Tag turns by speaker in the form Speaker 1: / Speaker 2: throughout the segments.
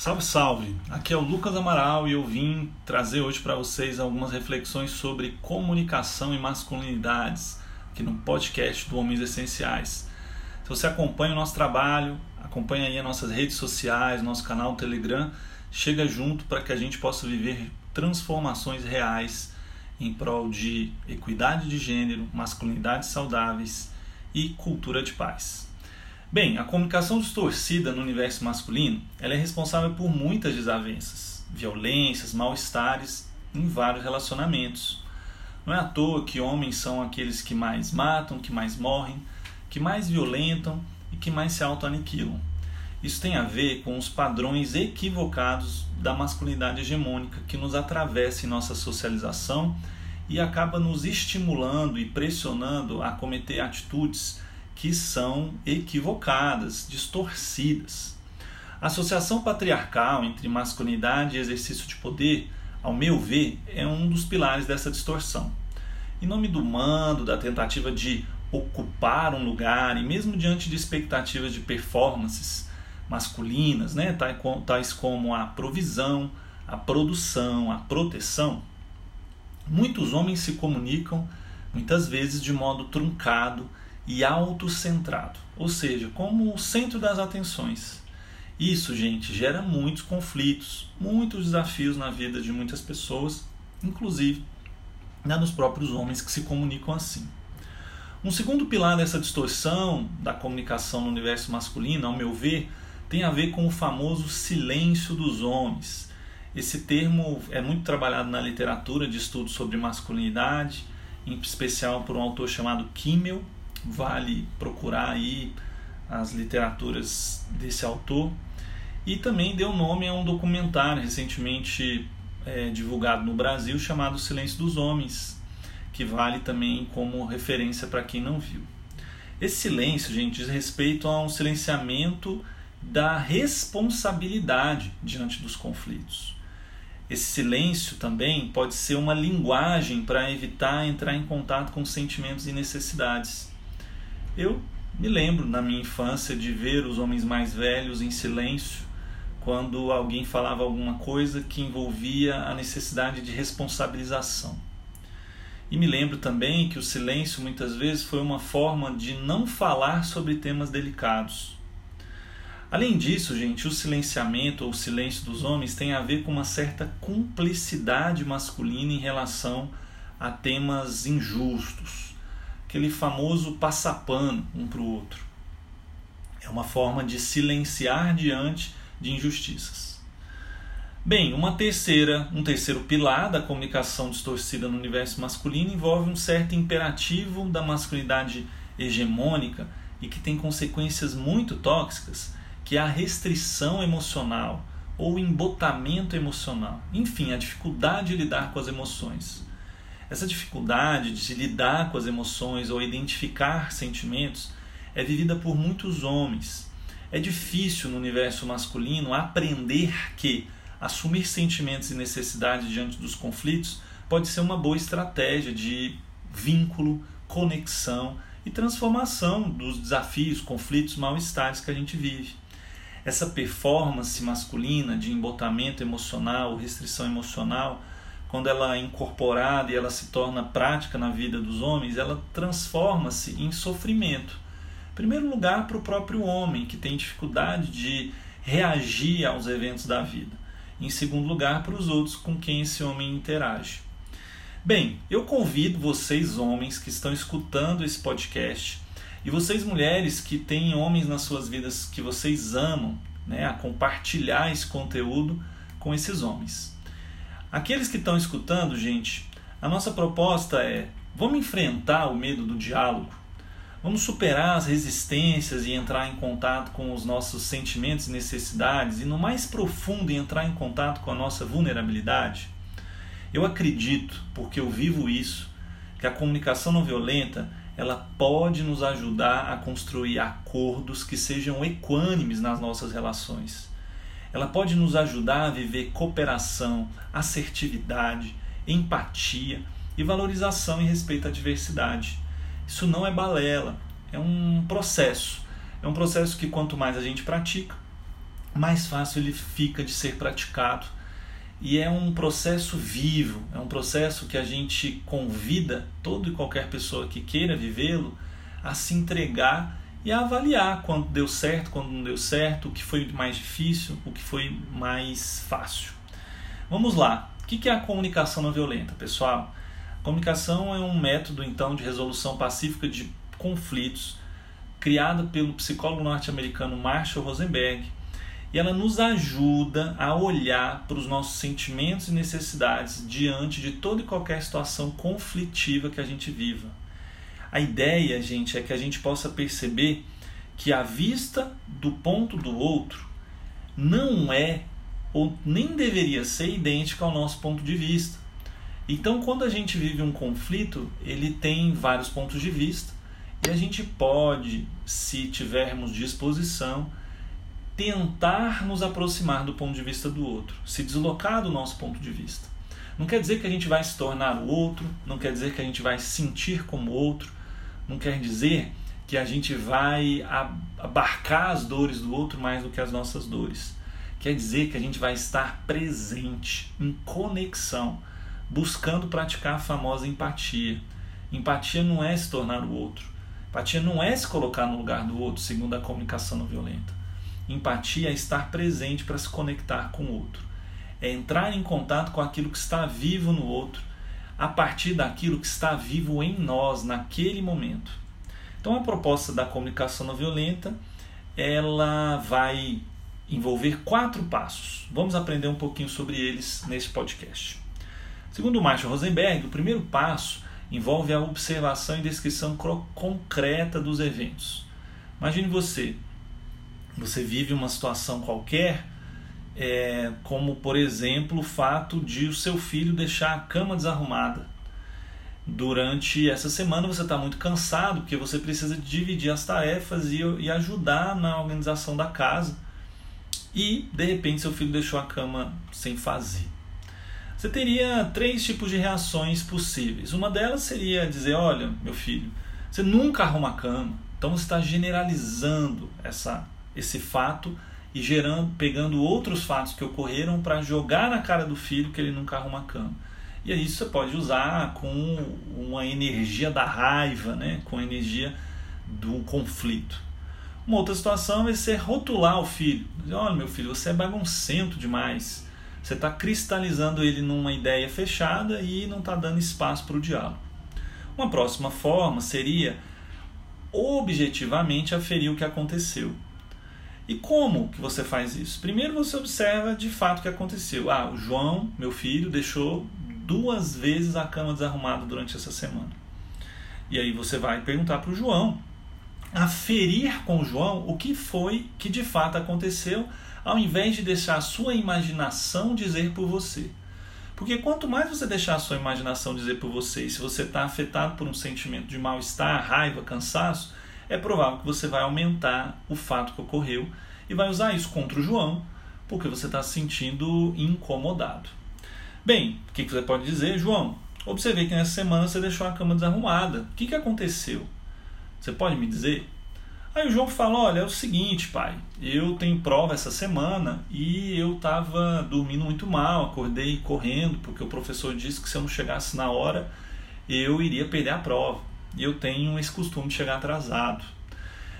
Speaker 1: Salve, salve! Aqui é o Lucas Amaral e eu vim trazer hoje para vocês algumas reflexões sobre comunicação e masculinidades aqui no podcast do Homens Essenciais. Se você acompanha o nosso trabalho, acompanha aí as nossas redes sociais, nosso canal Telegram, chega junto para que a gente possa viver transformações reais em prol de equidade de gênero, masculinidades saudáveis e cultura de paz. Bem, a comunicação distorcida no universo masculino ela é responsável por muitas desavenças, violências, mal-estares em vários relacionamentos. Não é à toa que homens são aqueles que mais matam, que mais morrem, que mais violentam e que mais se auto-aniquilam. Isso tem a ver com os padrões equivocados da masculinidade hegemônica que nos atravessa em nossa socialização e acaba nos estimulando e pressionando a cometer atitudes que são equivocadas, distorcidas. A associação patriarcal entre masculinidade e exercício de poder, ao meu ver, é um dos pilares dessa distorção. Em nome do mando, da tentativa de ocupar um lugar e mesmo diante de expectativas de performances masculinas, né, tais como a provisão, a produção, a proteção, muitos homens se comunicam muitas vezes de modo truncado e autocentrado, ou seja, como o centro das atenções. Isso, gente, gera muitos conflitos, muitos desafios na vida de muitas pessoas, inclusive né, nos próprios homens que se comunicam assim. Um segundo pilar dessa distorção da comunicação no universo masculino, ao meu ver, tem a ver com o famoso silêncio dos homens. Esse termo é muito trabalhado na literatura de estudos sobre masculinidade, em especial por um autor chamado Kimmel, vale procurar aí as literaturas desse autor. E também deu nome a um documentário recentemente é, divulgado no Brasil chamado Silêncio dos Homens, que vale também como referência para quem não viu. Esse silêncio, gente, diz respeito a um silenciamento da responsabilidade diante dos conflitos. Esse silêncio também pode ser uma linguagem para evitar entrar em contato com sentimentos e necessidades. Eu me lembro na minha infância de ver os homens mais velhos em silêncio quando alguém falava alguma coisa que envolvia a necessidade de responsabilização. E me lembro também que o silêncio muitas vezes foi uma forma de não falar sobre temas delicados. Além disso, gente, o silenciamento ou o silêncio dos homens tem a ver com uma certa cumplicidade masculina em relação a temas injustos aquele famoso passapano um para o outro. É uma forma de silenciar diante de injustiças. Bem, uma terceira, um terceiro pilar da comunicação distorcida no universo masculino envolve um certo imperativo da masculinidade hegemônica e que tem consequências muito tóxicas, que é a restrição emocional ou embotamento emocional. Enfim, a dificuldade de lidar com as emoções. Essa dificuldade de lidar com as emoções ou identificar sentimentos é vivida por muitos homens. É difícil no universo masculino aprender que assumir sentimentos e necessidades diante dos conflitos pode ser uma boa estratégia de vínculo, conexão e transformação dos desafios, conflitos, mal-estares que a gente vive. Essa performance masculina de embotamento emocional, restrição emocional, quando ela é incorporada e ela se torna prática na vida dos homens, ela transforma-se em sofrimento. Em primeiro lugar, para o próprio homem, que tem dificuldade de reagir aos eventos da vida. Em segundo lugar, para os outros com quem esse homem interage. Bem, eu convido vocês, homens, que estão escutando esse podcast, e vocês, mulheres, que têm homens nas suas vidas que vocês amam, né, a compartilhar esse conteúdo com esses homens. Aqueles que estão escutando, gente, a nossa proposta é: vamos enfrentar o medo do diálogo, vamos superar as resistências e entrar em contato com os nossos sentimentos e necessidades, e no mais profundo entrar em contato com a nossa vulnerabilidade. Eu acredito, porque eu vivo isso, que a comunicação não violenta ela pode nos ajudar a construir acordos que sejam equânimes nas nossas relações ela pode nos ajudar a viver cooperação, assertividade, empatia e valorização e respeito à diversidade. Isso não é balela, é um processo. É um processo que quanto mais a gente pratica, mais fácil ele fica de ser praticado. E é um processo vivo, é um processo que a gente convida toda e qualquer pessoa que queira vivê-lo a se entregar e avaliar quando deu certo, quando não deu certo, o que foi mais difícil, o que foi mais fácil. Vamos lá. O que é a comunicação não violenta, pessoal? A comunicação é um método então de resolução pacífica de conflitos criado pelo psicólogo norte-americano Marshall Rosenberg e ela nos ajuda a olhar para os nossos sentimentos e necessidades diante de toda e qualquer situação conflitiva que a gente viva. A ideia, gente, é que a gente possa perceber que a vista do ponto do outro não é ou nem deveria ser idêntica ao nosso ponto de vista. Então, quando a gente vive um conflito, ele tem vários pontos de vista e a gente pode, se tivermos disposição, tentar nos aproximar do ponto de vista do outro, se deslocar do nosso ponto de vista. Não quer dizer que a gente vai se tornar o outro, não quer dizer que a gente vai sentir como outro, não quer dizer que a gente vai abarcar as dores do outro mais do que as nossas dores. Quer dizer que a gente vai estar presente, em conexão, buscando praticar a famosa empatia. Empatia não é se tornar o outro. Empatia não é se colocar no lugar do outro, segundo a comunicação não violenta. Empatia é estar presente para se conectar com o outro. É entrar em contato com aquilo que está vivo no outro a partir daquilo que está vivo em nós naquele momento. Então a proposta da comunicação não violenta, ela vai envolver quatro passos. Vamos aprender um pouquinho sobre eles nesse podcast. Segundo Marshall Rosenberg, o primeiro passo envolve a observação e descrição concreta dos eventos. Imagine você, você vive uma situação qualquer é, como por exemplo o fato de o seu filho deixar a cama desarrumada. Durante essa semana você está muito cansado porque você precisa dividir as tarefas e, e ajudar na organização da casa e de repente seu filho deixou a cama sem fazer. Você teria três tipos de reações possíveis. Uma delas seria dizer: Olha, meu filho, você nunca arruma a cama, então você está generalizando essa, esse fato e gerando, pegando outros fatos que ocorreram para jogar na cara do filho que ele nunca arruma a cama. E aí você pode usar com uma energia da raiva, né? com a energia do conflito. Uma outra situação é ser rotular o filho. Dizer, Olha, meu filho, você é baguncento demais. Você está cristalizando ele numa ideia fechada e não está dando espaço para o diálogo. Uma próxima forma seria objetivamente aferir o que aconteceu. E como que você faz isso? Primeiro você observa de fato o que aconteceu. Ah, o João, meu filho, deixou duas vezes a cama desarrumada durante essa semana. E aí você vai perguntar para o João, aferir com o João o que foi que de fato aconteceu, ao invés de deixar a sua imaginação dizer por você. Porque quanto mais você deixar a sua imaginação dizer por você, e se você está afetado por um sentimento de mal-estar, raiva, cansaço, é provável que você vai aumentar o fato que ocorreu e vai usar isso contra o João, porque você está se sentindo incomodado. Bem, o que, você pode dizer, João? Observei que nessa semana você deixou a cama desarrumada. O que, aconteceu? Você pode me dizer? Aí o João fala: Olha, é o seguinte, pai, eu tenho prova essa semana e eu estava dormindo muito mal, acordei correndo, porque o professor disse que se eu não chegasse na hora eu iria perder a prova e eu tenho esse costume de chegar atrasado.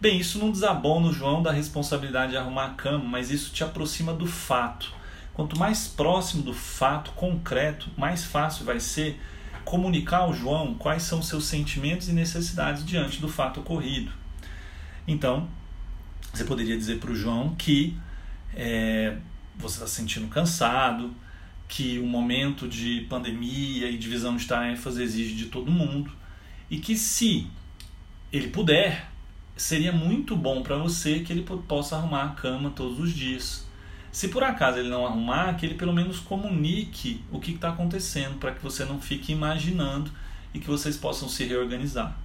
Speaker 1: Bem, isso não desabona o João da responsabilidade de arrumar a cama, mas isso te aproxima do fato. Quanto mais próximo do fato concreto, mais fácil vai ser comunicar ao João quais são seus sentimentos e necessidades diante do fato ocorrido. Então, você poderia dizer para o João que é, você está se sentindo cansado, que o momento de pandemia e divisão de tarefas exige de todo mundo, e que se ele puder, seria muito bom para você que ele possa arrumar a cama todos os dias. Se por acaso ele não arrumar, que ele pelo menos comunique o que está acontecendo para que você não fique imaginando e que vocês possam se reorganizar.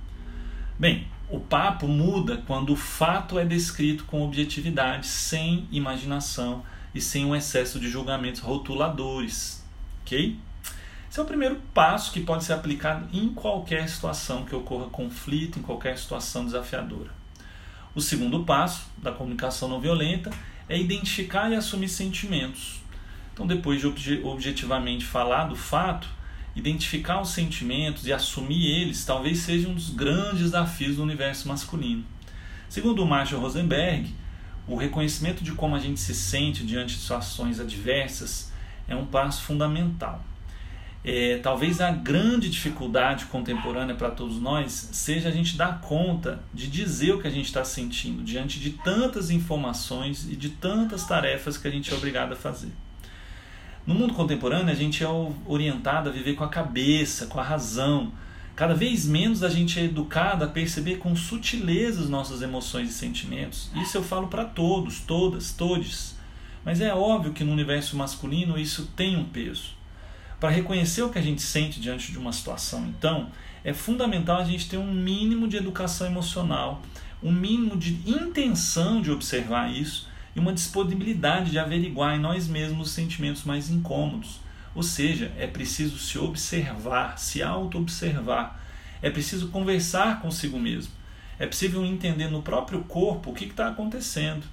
Speaker 1: Bem, o papo muda quando o fato é descrito com objetividade, sem imaginação e sem um excesso de julgamentos rotuladores, ok? Esse é o primeiro passo que pode ser aplicado em qualquer situação que ocorra conflito, em qualquer situação desafiadora. O segundo passo da comunicação não violenta é identificar e assumir sentimentos. Então, depois de objetivamente falar do fato, identificar os sentimentos e assumir eles talvez seja um dos grandes desafios do universo masculino. Segundo o Marshall Rosenberg, o reconhecimento de como a gente se sente diante de situações adversas é um passo fundamental. É, talvez a grande dificuldade contemporânea para todos nós seja a gente dar conta de dizer o que a gente está sentindo diante de tantas informações e de tantas tarefas que a gente é obrigado a fazer. No mundo contemporâneo, a gente é orientado a viver com a cabeça, com a razão. Cada vez menos a gente é educado a perceber com sutileza as nossas emoções e sentimentos. Isso eu falo para todos, todas, todes. Mas é óbvio que no universo masculino isso tem um peso. Para reconhecer o que a gente sente diante de uma situação, então, é fundamental a gente ter um mínimo de educação emocional, um mínimo de intenção de observar isso e uma disponibilidade de averiguar em nós mesmos os sentimentos mais incômodos. Ou seja, é preciso se observar, se auto-observar. É preciso conversar consigo mesmo. É possível entender no próprio corpo o que está acontecendo.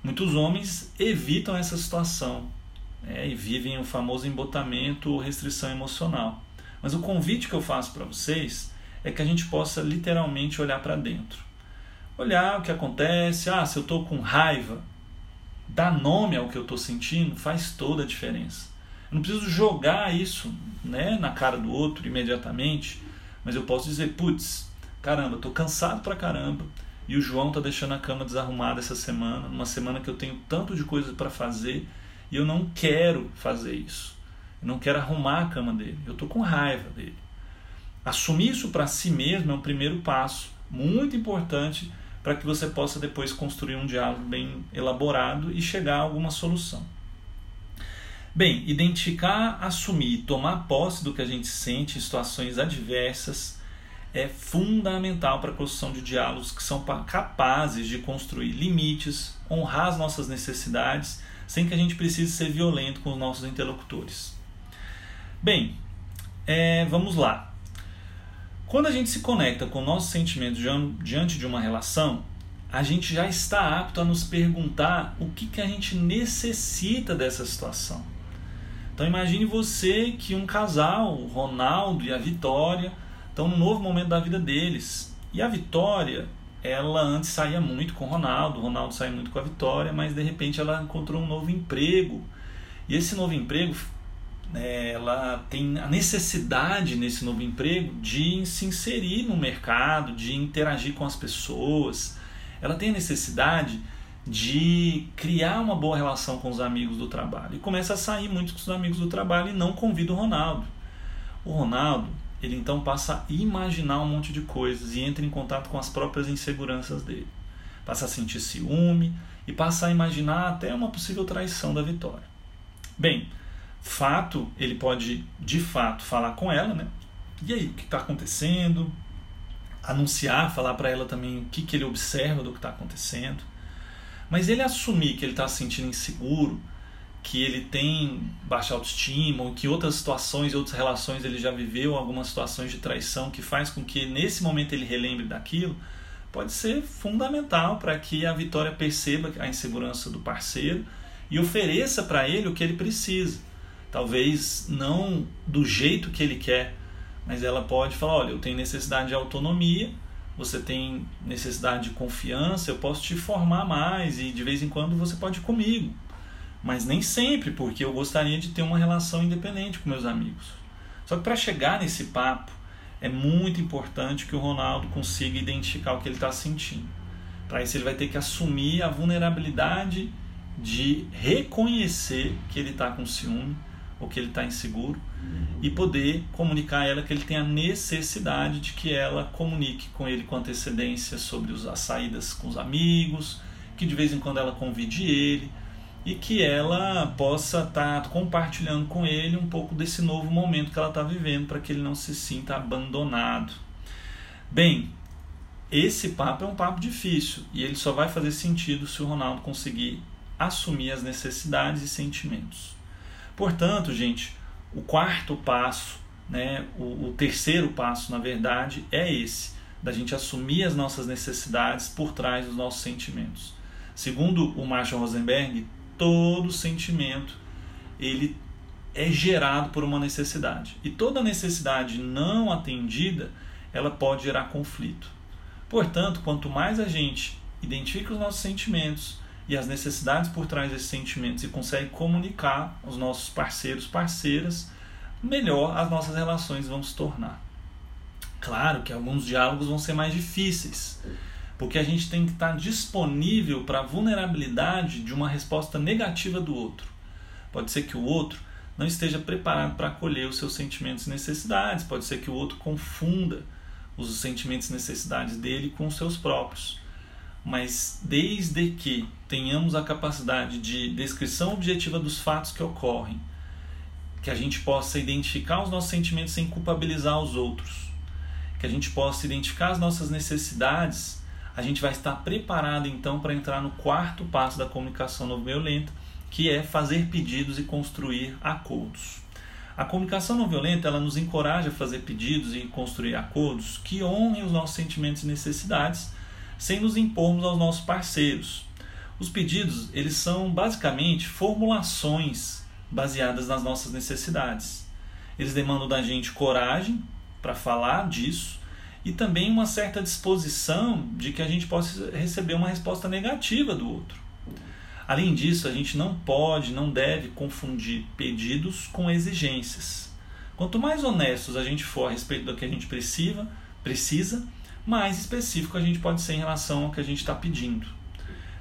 Speaker 1: Muitos homens evitam essa situação né, e vivem o famoso embotamento ou restrição emocional. Mas o convite que eu faço para vocês é que a gente possa literalmente olhar para dentro. Olhar o que acontece, ah, se eu estou com raiva, dar nome ao que eu estou sentindo faz toda a diferença. Eu não preciso jogar isso né, na cara do outro imediatamente, mas eu posso dizer, putz, caramba, estou cansado pra caramba e o João está deixando a cama desarrumada essa semana, numa semana que eu tenho tanto de coisas para fazer e eu não quero fazer isso. Eu não quero arrumar a cama dele. Eu estou com raiva dele. Assumir isso para si mesmo é um primeiro passo muito importante para que você possa depois construir um diálogo bem elaborado e chegar a alguma solução. Bem, identificar, assumir e tomar posse do que a gente sente em situações adversas é fundamental para a construção de diálogos que são capazes de construir limites, honrar as nossas necessidades, sem que a gente precise ser violento com os nossos interlocutores. Bem, é, vamos lá. Quando a gente se conecta com nossos sentimentos diante de uma relação, a gente já está apto a nos perguntar o que, que a gente necessita dessa situação. Então imagine você que um casal, o Ronaldo e a Vitória, estão num novo momento da vida deles. E a Vitória, ela antes saía muito com o Ronaldo, o Ronaldo saía muito com a Vitória, mas de repente ela encontrou um novo emprego. E esse novo emprego né, ela tem a necessidade nesse novo emprego de se inserir no mercado, de interagir com as pessoas. Ela tem a necessidade de criar uma boa relação com os amigos do trabalho. E começa a sair muito com os amigos do trabalho e não convida o Ronaldo. O Ronaldo, ele então passa a imaginar um monte de coisas e entra em contato com as próprias inseguranças dele. Passa a sentir ciúme e passa a imaginar até uma possível traição da Vitória. Bem, fato, ele pode de fato falar com ela, né? E aí, o que está acontecendo? Anunciar, falar para ela também o que, que ele observa do que está acontecendo. Mas ele assumir que ele está se sentindo inseguro, que ele tem baixa autoestima, ou que outras situações e outras relações ele já viveu algumas situações de traição que faz com que nesse momento ele relembre daquilo, pode ser fundamental para que a Vitória perceba a insegurança do parceiro e ofereça para ele o que ele precisa talvez não do jeito que ele quer, mas ela pode falar: olha, eu tenho necessidade de autonomia, você tem necessidade de confiança, eu posso te formar mais e de vez em quando você pode ir comigo. Mas nem sempre, porque eu gostaria de ter uma relação independente com meus amigos. Só que para chegar nesse papo, é muito importante que o Ronaldo consiga identificar o que ele está sentindo. Para isso, ele vai ter que assumir a vulnerabilidade de reconhecer que ele está com ciúme, ou que ele está inseguro e poder comunicar a ela que ele tem a necessidade de que ela comunique com ele com antecedência sobre as saídas com os amigos, que de vez em quando ela convide ele e que ela possa estar tá compartilhando com ele um pouco desse novo momento que ela está vivendo para que ele não se sinta abandonado. Bem, esse papo é um papo difícil e ele só vai fazer sentido se o Ronaldo conseguir assumir as necessidades e sentimentos. Portanto, gente, o quarto passo, né, o, o terceiro passo, na verdade, é esse, da gente assumir as nossas necessidades por trás dos nossos sentimentos. Segundo o Marshall Rosenberg, todo sentimento ele é gerado por uma necessidade. E toda necessidade não atendida, ela pode gerar conflito. Portanto, quanto mais a gente identifica os nossos sentimentos e as necessidades por trás desses sentimentos e consegue comunicar aos nossos parceiros, parceiras, melhor as nossas relações vão se tornar. Claro que alguns diálogos vão ser mais difíceis, porque a gente tem que estar disponível para a vulnerabilidade de uma resposta negativa do outro. Pode ser que o outro não esteja preparado para acolher os seus sentimentos e necessidades, pode ser que o outro confunda os sentimentos e necessidades dele com os seus próprios. Mas desde que tenhamos a capacidade de descrição objetiva dos fatos que ocorrem, que a gente possa identificar os nossos sentimentos sem culpabilizar os outros, que a gente possa identificar as nossas necessidades, a gente vai estar preparado então para entrar no quarto passo da comunicação não violenta, que é fazer pedidos e construir acordos. A comunicação não violenta ela nos encoraja a fazer pedidos e construir acordos que honrem os nossos sentimentos e necessidades, sem nos impormos aos nossos parceiros. Os pedidos eles são basicamente formulações baseadas nas nossas necessidades. Eles demandam da gente coragem para falar disso e também uma certa disposição de que a gente possa receber uma resposta negativa do outro. Além disso, a gente não pode, não deve confundir pedidos com exigências. Quanto mais honestos a gente for a respeito do que a gente precisa, precisa, mais específico a gente pode ser em relação ao que a gente está pedindo.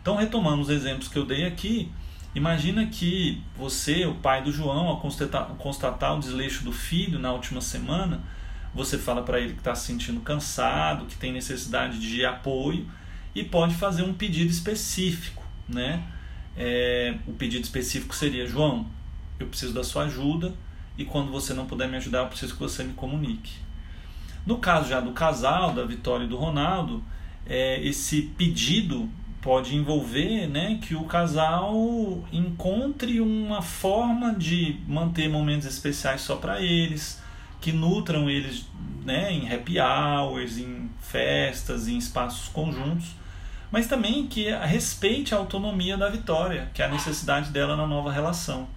Speaker 1: Então, retomando os exemplos que eu dei aqui, imagina que você, o pai do João, ao constatar, constatar o desleixo do filho na última semana, você fala para ele que está se sentindo cansado, que tem necessidade de apoio e pode fazer um pedido específico, né? É, o pedido específico seria: João, eu preciso da sua ajuda e quando você não puder me ajudar, eu preciso que você me comunique. No caso já do casal, da Vitória e do Ronaldo, é, esse pedido pode envolver né, que o casal encontre uma forma de manter momentos especiais só para eles, que nutram eles né, em happy hours, em festas, em espaços conjuntos, mas também que respeite a autonomia da Vitória, que é a necessidade dela na nova relação,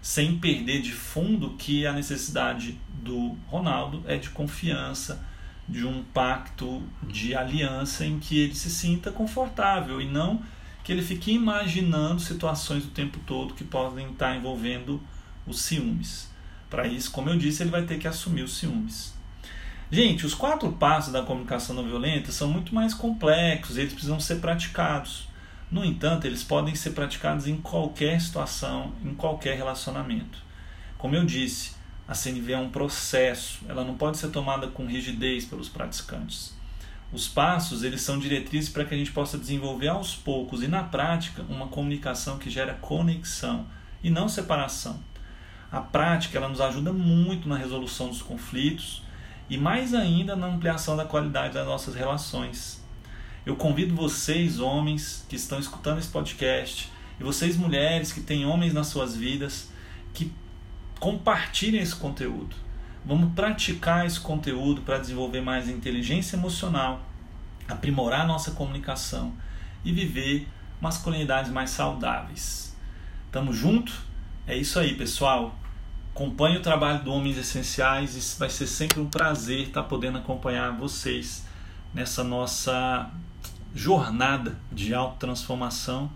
Speaker 1: sem perder de fundo que a necessidade do Ronaldo é de confiança, de um pacto de aliança em que ele se sinta confortável e não que ele fique imaginando situações o tempo todo que podem estar envolvendo os ciúmes. Para isso, como eu disse, ele vai ter que assumir os ciúmes. Gente, os quatro passos da comunicação não violenta são muito mais complexos, eles precisam ser praticados. No entanto, eles podem ser praticados em qualquer situação, em qualquer relacionamento. Como eu disse, a CNV é um processo, ela não pode ser tomada com rigidez pelos praticantes. Os passos, eles são diretrizes para que a gente possa desenvolver aos poucos e na prática uma comunicação que gera conexão e não separação. A prática ela nos ajuda muito na resolução dos conflitos e mais ainda na ampliação da qualidade das nossas relações. Eu convido vocês, homens que estão escutando esse podcast, e vocês, mulheres que têm homens nas suas vidas, que compartilhem esse conteúdo. Vamos praticar esse conteúdo para desenvolver mais inteligência emocional, aprimorar nossa comunicação e viver masculinidades mais saudáveis. Tamo junto? É isso aí, pessoal. Acompanhe o trabalho do Homens Essenciais e vai ser sempre um prazer estar podendo acompanhar vocês nessa nossa jornada de autotransformação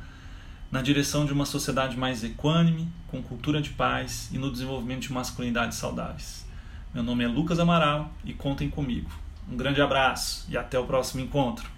Speaker 1: na direção de uma sociedade mais equânime, com cultura de paz e no desenvolvimento de masculinidades saudáveis. Meu nome é Lucas Amaral e contem comigo. Um grande abraço e até o próximo encontro.